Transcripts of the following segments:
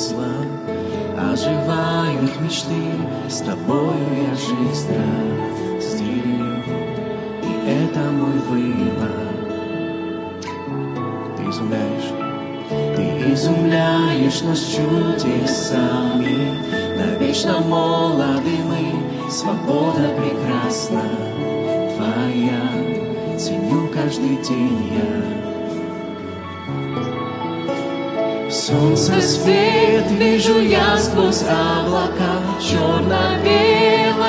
смыслом, Оживают мечты, с тобою я жизнь разделю, И это мой выбор. Ты изумляешь, ты изумляешь нас чудесами, Навечно молоды мы, свобода прекрасна Твоя, ценю каждый день я. Солнце свет вижу я сквозь облака, черно-белое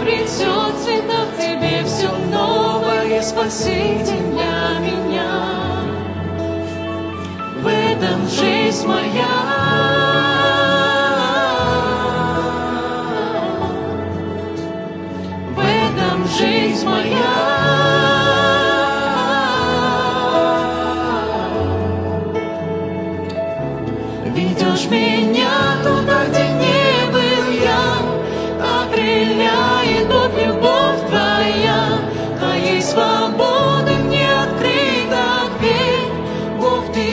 обретет в тебе все новое, спаситель для меня. В этом жизнь моя. В этом жизнь моя.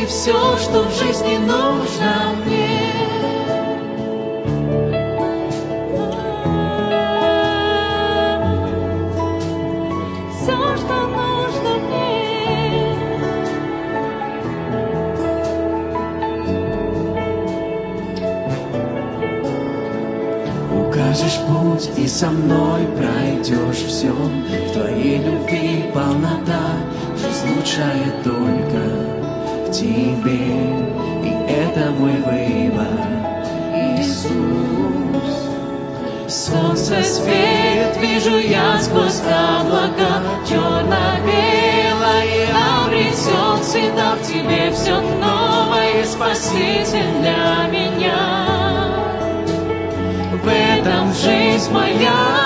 Все, что в жизни нужно мне. Все, что нужно мне. Укажешь путь и со мной пройдешь все. В твоей любви полнота, жизнь лучшая только тебе. И это мой выбор, Иисус. Солнце свет вижу я сквозь облака, черно-белое обретет цвета в тебе все новое, спаситель для меня. В этом жизнь моя.